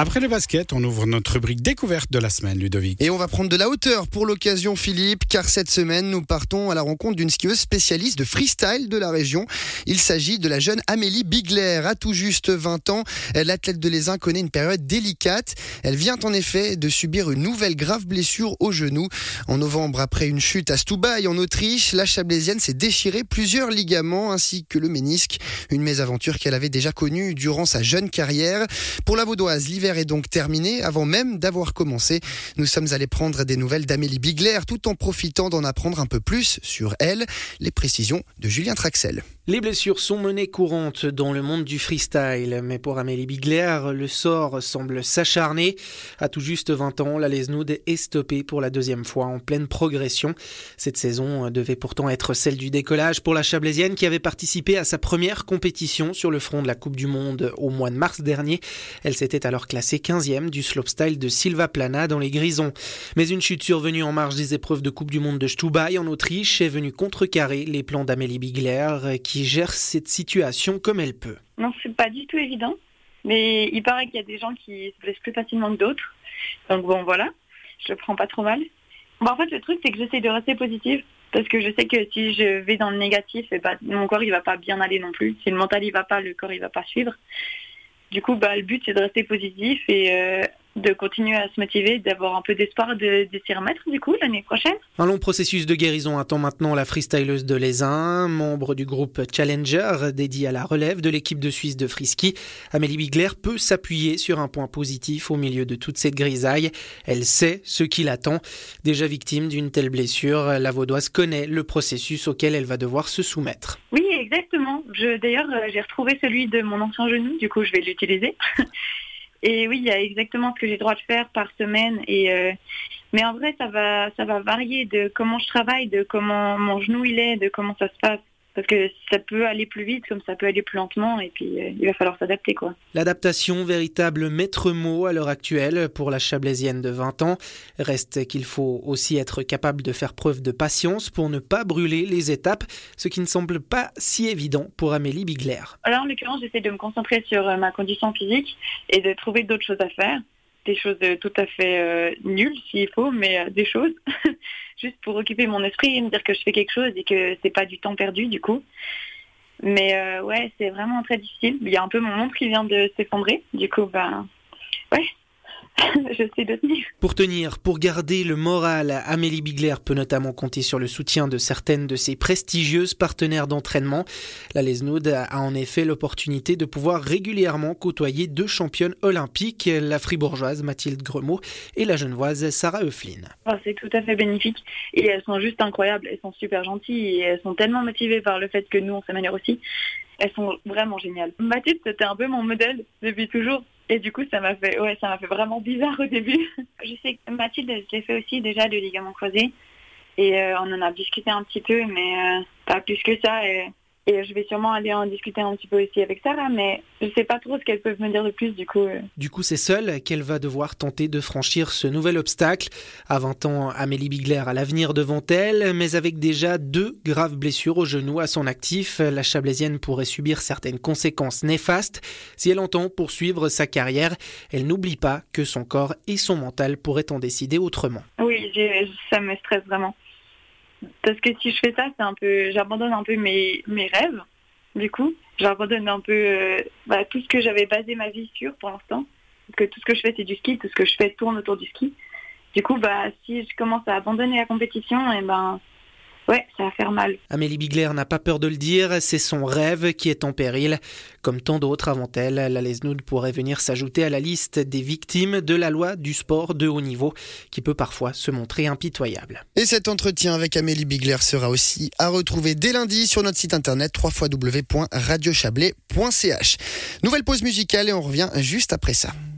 Après le basket, on ouvre notre rubrique découverte de la semaine, Ludovic. Et on va prendre de la hauteur pour l'occasion, Philippe, car cette semaine, nous partons à la rencontre d'une skieuse spécialiste de freestyle de la région. Il s'agit de la jeune Amélie Bigler. À tout juste 20 ans, l'athlète de l'Aisin connaît une période délicate. Elle vient en effet de subir une nouvelle grave blessure au genou. En novembre, après une chute à Stubai en Autriche, la Chablaisienne s'est déchiré plusieurs ligaments ainsi que le ménisque. Une mésaventure qu'elle avait déjà connue durant sa jeune carrière. Pour la Vaudoise, l'hiver est donc terminé avant même d'avoir commencé. Nous sommes allés prendre des nouvelles d'Amélie Bigler tout en profitant d'en apprendre un peu plus sur elle. Les précisions de Julien Traxel. Les blessures sont menées courantes dans le monde du freestyle, mais pour Amélie Bigler, le sort semble s'acharner. À tout juste 20 ans, la Lesnoud est stoppée pour la deuxième fois en pleine progression. Cette saison devait pourtant être celle du décollage pour la Chablaisienne qui avait participé à sa première compétition sur le front de la Coupe du Monde au mois de mars dernier. Elle s'était alors classée 15e du slopestyle de Silva Plana dans les Grisons. Mais une chute survenue en marge des épreuves de Coupe du Monde de Stubai en Autriche est venue contrecarrer les plans d'Amélie Bigler qui gère cette situation comme elle peut. Non, c'est pas du tout évident. Mais il paraît qu'il y a des gens qui se blessent plus facilement que d'autres. Donc bon, voilà, je le prends pas trop mal. En fait, le truc, c'est que j'essaie de rester positive. Parce que je sais que si je vais dans le négatif, et bah, mon corps il va pas bien aller non plus. Si le mental il va pas, le corps il va pas suivre. Du coup, bah, le but c'est de rester positif et euh, de continuer à se motiver, d'avoir un peu d'espoir de, de s'y remettre du coup l'année prochaine. Un long processus de guérison attend maintenant la freestyleuse de l'Aisin, membre du groupe Challenger dédié à la relève de l'équipe de Suisse de Frisky. Amélie Bigler peut s'appuyer sur un point positif au milieu de toute cette grisaille. Elle sait ce qui l'attend. Déjà victime d'une telle blessure, la Vaudoise connaît le processus auquel elle va devoir se soumettre. Oui, exactement. D'ailleurs, euh, j'ai retrouvé celui de mon ancien genou, du coup je vais l'utiliser. Et oui, il y a exactement ce que j'ai droit de faire par semaine. Et euh, mais en vrai, ça va, ça va varier de comment je travaille, de comment mon genou il est, de comment ça se passe parce que ça peut aller plus vite comme ça peut aller plus lentement et puis euh, il va falloir s'adapter quoi. L'adaptation, véritable maître mot à l'heure actuelle pour la Chablaisienne de 20 ans, reste qu'il faut aussi être capable de faire preuve de patience pour ne pas brûler les étapes, ce qui ne semble pas si évident pour Amélie Bigler. Alors en l'occurrence, j'essaie de me concentrer sur euh, ma condition physique et de trouver d'autres choses à faire des choses tout à fait euh, nulles s'il faut, mais euh, des choses, juste pour occuper mon esprit et me dire que je fais quelque chose et que c'est pas du temps perdu du coup. Mais euh, ouais, c'est vraiment très difficile. Il y a un peu mon montre qui vient de s'effondrer, du coup, ben ouais, de tenir. Pour tenir, pour garder le moral, Amélie Bigler peut notamment compter sur le soutien de certaines de ses prestigieuses partenaires d'entraînement. La Lesnoud a en effet l'opportunité de pouvoir régulièrement côtoyer deux championnes olympiques, la fribourgeoise Mathilde Gremaud et la genevoise Sarah Euflin. Oh, c'est tout à fait bénéfique et elles sont juste incroyables, elles sont super gentilles et elles sont tellement motivées par le fait que nous on s'améliore aussi. Elles sont vraiment géniales. Mathilde, c'était un peu mon modèle depuis toujours. Et du coup, ça m'a fait, ouais, ça m'a fait vraiment bizarre au début. je sais que Mathilde, je l'ai fait aussi déjà, le ligament croisé. Et euh, on en a discuté un petit peu, mais euh, pas plus que ça. Et et je vais sûrement aller en discuter un petit peu aussi avec Sarah, mais je ne sais pas trop ce qu'elles peuvent me dire de plus du coup. Du coup, c'est seule qu'elle va devoir tenter de franchir ce nouvel obstacle. À 20 ans, Amélie Bigler a l'avenir devant elle, mais avec déjà deux graves blessures au genou à son actif, la Chablaisienne pourrait subir certaines conséquences néfastes. Si elle entend poursuivre sa carrière, elle n'oublie pas que son corps et son mental pourraient en décider autrement. Oui, ça me stresse vraiment. Parce que si je fais ça, c'est un peu, j'abandonne un peu mes, rêves, du coup. J'abandonne un peu euh, bah, tout ce que j'avais basé ma vie sur pour l'instant. Que tout ce que je fais, c'est du ski, tout ce que je fais tourne autour du ski. Du coup, bah, si je commence à abandonner la compétition, et eh ben, Ouais, ça va faire mal. Amélie Bigler n'a pas peur de le dire, c'est son rêve qui est en péril. Comme tant d'autres avant elle, la Lesnoud pourrait venir s'ajouter à la liste des victimes de la loi du sport de haut niveau, qui peut parfois se montrer impitoyable. Et cet entretien avec Amélie Bigler sera aussi à retrouver dès lundi sur notre site internet www.radiochablais.ch. Nouvelle pause musicale et on revient juste après ça.